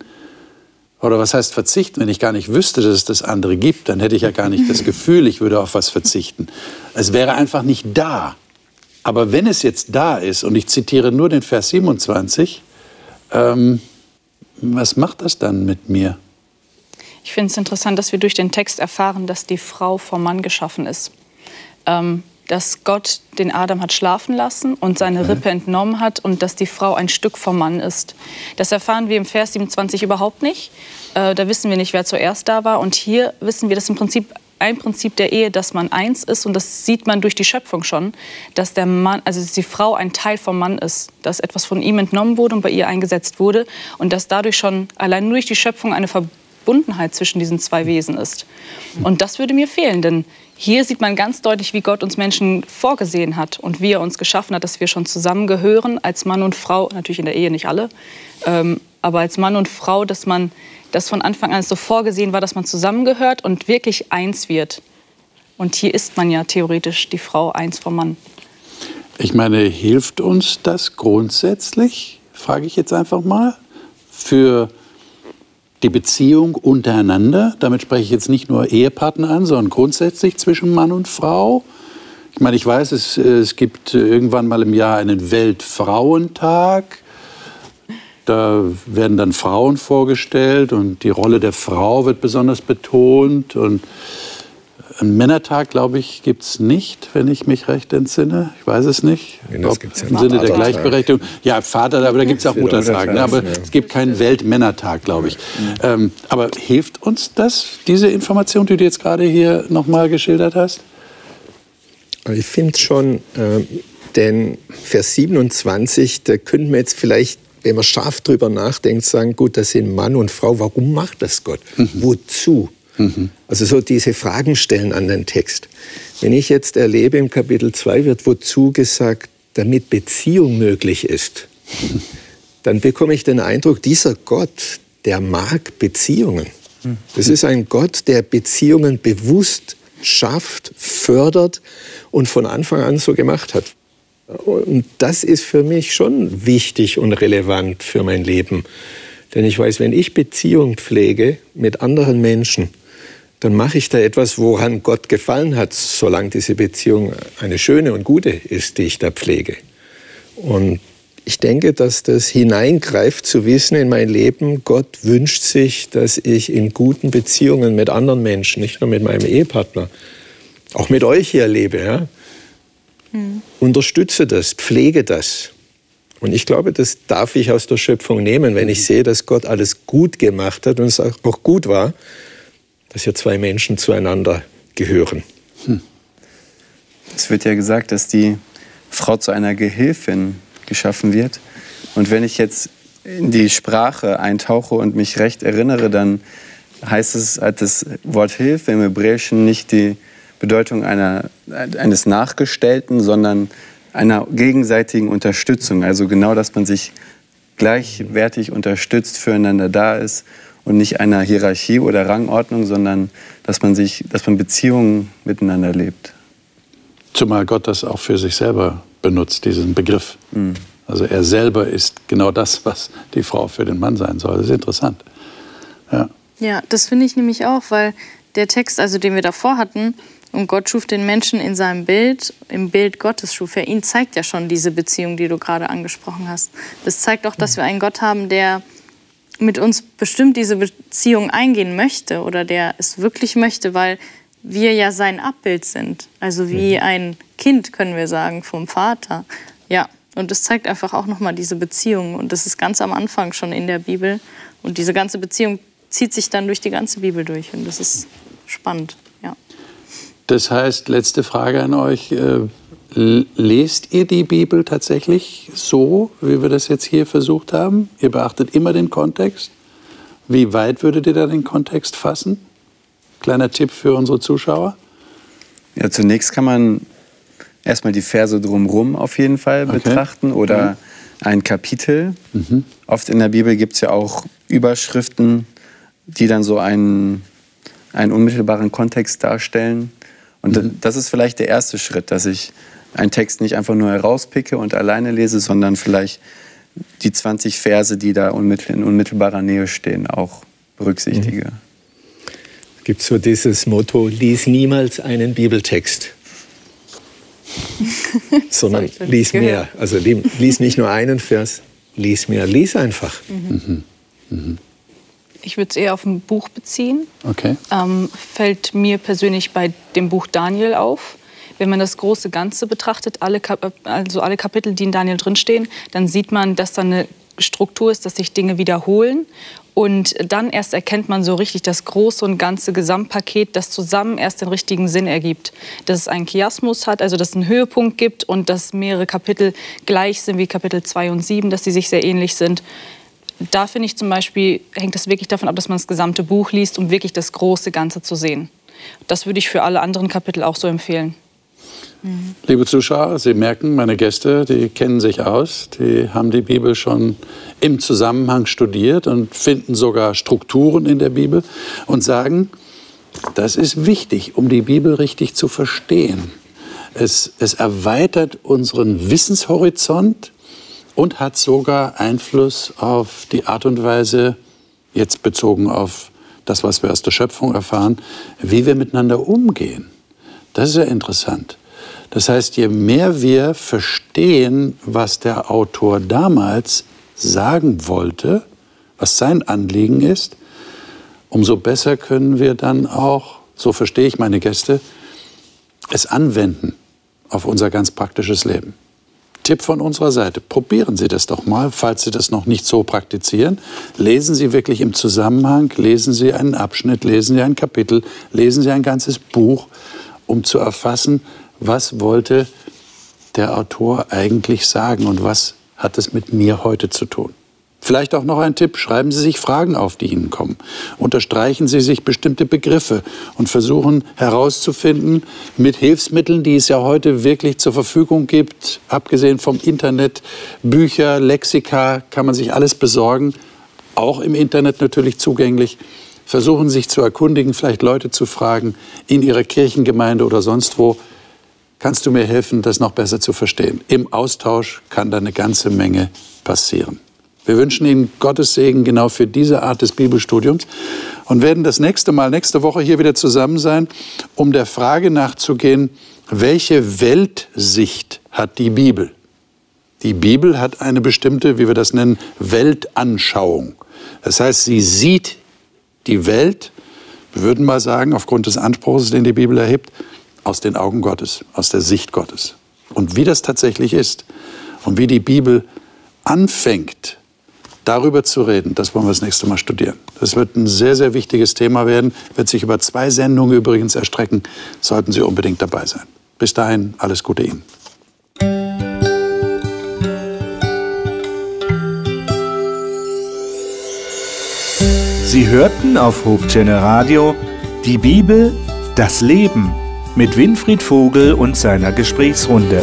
oder was heißt verzichten? Wenn ich gar nicht wüsste, dass es das andere gibt, dann hätte ich ja gar nicht das Gefühl, ich würde auf was verzichten. Es wäre einfach nicht da. Aber wenn es jetzt da ist, und ich zitiere nur den Vers 27, ähm, was macht das dann mit mir? Ich finde es interessant, dass wir durch den Text erfahren, dass die Frau vom Mann geschaffen ist. Ähm, dass Gott den Adam hat schlafen lassen und seine okay. Rippe entnommen hat und dass die Frau ein Stück vom Mann ist. Das erfahren wir im Vers 27 überhaupt nicht. Äh, da wissen wir nicht, wer zuerst da war. Und hier wissen wir, dass im Prinzip ein Prinzip der Ehe, dass man eins ist und das sieht man durch die Schöpfung schon, dass der Mann, also die Frau ein Teil vom Mann ist, dass etwas von ihm entnommen wurde und bei ihr eingesetzt wurde und dass dadurch schon allein durch die Schöpfung eine Verbundenheit zwischen diesen zwei Wesen ist. Und das würde mir fehlen, denn hier sieht man ganz deutlich, wie Gott uns Menschen vorgesehen hat und wie er uns geschaffen hat, dass wir schon zusammengehören als Mann und Frau, natürlich in der Ehe nicht alle, ähm, aber als Mann und Frau, dass man das von Anfang an so vorgesehen war, dass man zusammengehört und wirklich eins wird. Und hier ist man ja theoretisch die Frau eins vom Mann. Ich meine, hilft uns das grundsätzlich, frage ich jetzt einfach mal, für die Beziehung untereinander. Damit spreche ich jetzt nicht nur Ehepartner an, sondern grundsätzlich zwischen Mann und Frau. Ich meine, ich weiß, es, es gibt irgendwann mal im Jahr einen Weltfrauentag. Da werden dann Frauen vorgestellt und die Rolle der Frau wird besonders betont. Und einen Männertag, glaube ich, gibt es nicht, wenn ich mich recht entsinne. Ich weiß es nicht. Ja Im Sinne der Gleichberechtigung. Ja, Vater, aber da gibt es auch Muttertag. Ne? Aber es gibt keinen Weltmännertag, glaube ich. Mhm. Ähm, aber hilft uns das, diese Information, die du jetzt gerade hier nochmal geschildert hast? Ich finde schon, äh, denn Vers 27, da könnten wir jetzt vielleicht wenn man scharf drüber nachdenkt, sagen, gut, das sind Mann und Frau, warum macht das Gott? Mhm. Wozu? Mhm. Also so diese Fragen stellen an den Text. Wenn ich jetzt erlebe, im Kapitel 2 wird wozu gesagt, damit Beziehung möglich ist, dann bekomme ich den Eindruck, dieser Gott, der mag Beziehungen. Das ist ein Gott, der Beziehungen bewusst schafft, fördert und von Anfang an so gemacht hat. Und das ist für mich schon wichtig und relevant für mein Leben. Denn ich weiß, wenn ich Beziehung pflege mit anderen Menschen, dann mache ich da etwas, woran Gott gefallen hat, solange diese Beziehung eine schöne und gute ist, die ich da pflege. Und ich denke, dass das hineingreift zu wissen in mein Leben, Gott wünscht sich, dass ich in guten Beziehungen mit anderen Menschen, nicht nur mit meinem Ehepartner, auch mit euch hier lebe. Ja? Mhm. Unterstütze das, pflege das. Und ich glaube, das darf ich aus der Schöpfung nehmen, wenn ich sehe, dass Gott alles gut gemacht hat und es auch gut war dass hier zwei Menschen zueinander gehören. Hm. Es wird ja gesagt, dass die Frau zu einer Gehilfin geschaffen wird. Und wenn ich jetzt in die Sprache eintauche und mich recht erinnere, dann heißt es, das Wort Hilfe im Hebräischen nicht die Bedeutung einer, eines Nachgestellten, sondern einer gegenseitigen Unterstützung. Also genau, dass man sich gleichwertig unterstützt, füreinander da ist und nicht einer Hierarchie oder Rangordnung, sondern dass man, sich, dass man Beziehungen miteinander lebt. Zumal Gott das auch für sich selber benutzt, diesen Begriff. Mhm. Also er selber ist genau das, was die Frau für den Mann sein soll. Das ist interessant. Ja, ja das finde ich nämlich auch, weil der Text, also den wir davor hatten, und Gott schuf den Menschen in seinem Bild, im Bild Gottes schuf er ihn, zeigt ja schon diese Beziehung, die du gerade angesprochen hast. Das zeigt auch, dass wir einen Gott haben, der mit uns bestimmt diese Beziehung eingehen möchte oder der es wirklich möchte, weil wir ja sein Abbild sind. Also wie mhm. ein Kind, können wir sagen, vom Vater. Ja, und das zeigt einfach auch nochmal diese Beziehung. Und das ist ganz am Anfang schon in der Bibel. Und diese ganze Beziehung zieht sich dann durch die ganze Bibel durch. Und das ist spannend. Das heißt, letzte Frage an euch. Äh, lest ihr die Bibel tatsächlich so, wie wir das jetzt hier versucht haben? Ihr beachtet immer den Kontext? Wie weit würdet ihr da den Kontext fassen? Kleiner Tipp für unsere Zuschauer. Ja, zunächst kann man erstmal die Verse drumherum auf jeden Fall okay. betrachten oder mhm. ein Kapitel. Mhm. Oft in der Bibel gibt es ja auch Überschriften, die dann so einen, einen unmittelbaren Kontext darstellen. Und mhm. das ist vielleicht der erste Schritt, dass ich einen Text nicht einfach nur herauspicke und alleine lese, sondern vielleicht die 20 Verse, die da in unmittelbarer Nähe stehen, auch berücksichtige. Mhm. Gibt so dieses Motto, lies niemals einen Bibeltext, sondern lies mehr. Also lies nicht nur einen Vers, lies mehr, lies einfach. Mhm. Mhm. Ich würde es eher auf ein Buch beziehen. Okay. Ähm, fällt mir persönlich bei dem Buch Daniel auf wenn man das große Ganze betrachtet, alle, also alle Kapitel, die in Daniel drinstehen, dann sieht man, dass da eine Struktur ist, dass sich Dinge wiederholen. Und dann erst erkennt man so richtig das große und ganze Gesamtpaket, das zusammen erst den richtigen Sinn ergibt. Dass es einen Chiasmus hat, also dass es einen Höhepunkt gibt und dass mehrere Kapitel gleich sind wie Kapitel 2 und 7, dass sie sich sehr ähnlich sind. Da finde ich zum Beispiel, hängt es wirklich davon ab, dass man das gesamte Buch liest, um wirklich das große Ganze zu sehen. Das würde ich für alle anderen Kapitel auch so empfehlen. Mhm. Liebe Zuschauer, Sie merken, meine Gäste, die kennen sich aus, die haben die Bibel schon im Zusammenhang studiert und finden sogar Strukturen in der Bibel und sagen, das ist wichtig, um die Bibel richtig zu verstehen. Es, es erweitert unseren Wissenshorizont und hat sogar Einfluss auf die Art und Weise, jetzt bezogen auf das, was wir aus der Schöpfung erfahren, wie wir miteinander umgehen. Das ist ja interessant. Das heißt, je mehr wir verstehen, was der Autor damals sagen wollte, was sein Anliegen ist, umso besser können wir dann auch, so verstehe ich meine Gäste, es anwenden auf unser ganz praktisches Leben. Tipp von unserer Seite, probieren Sie das doch mal, falls Sie das noch nicht so praktizieren. Lesen Sie wirklich im Zusammenhang, lesen Sie einen Abschnitt, lesen Sie ein Kapitel, lesen Sie ein ganzes Buch, um zu erfassen, was wollte der Autor eigentlich sagen und was hat es mit mir heute zu tun. Vielleicht auch noch ein Tipp, schreiben Sie sich Fragen auf, die Ihnen kommen. Unterstreichen Sie sich bestimmte Begriffe und versuchen herauszufinden mit Hilfsmitteln, die es ja heute wirklich zur Verfügung gibt, abgesehen vom Internet, Bücher, Lexika, kann man sich alles besorgen, auch im Internet natürlich zugänglich. Versuchen sich zu erkundigen, vielleicht Leute zu fragen in Ihrer Kirchengemeinde oder sonst wo, Kannst du mir helfen, das noch besser zu verstehen? Im Austausch kann da eine ganze Menge passieren. Wir wünschen Ihnen Gottes Segen genau für diese Art des Bibelstudiums und werden das nächste Mal, nächste Woche hier wieder zusammen sein, um der Frage nachzugehen, welche Weltsicht hat die Bibel? Die Bibel hat eine bestimmte, wie wir das nennen, Weltanschauung. Das heißt, sie sieht die Welt, wir würden mal sagen, aufgrund des Anspruchs, den die Bibel erhebt, aus den Augen Gottes, aus der Sicht Gottes. Und wie das tatsächlich ist und wie die Bibel anfängt, darüber zu reden, das wollen wir das nächste Mal studieren. Das wird ein sehr, sehr wichtiges Thema werden, wird sich über zwei Sendungen übrigens erstrecken, sollten Sie unbedingt dabei sein. Bis dahin, alles Gute Ihnen. Sie hörten auf Hochchannel Radio die Bibel, das Leben mit Winfried Vogel und seiner Gesprächsrunde.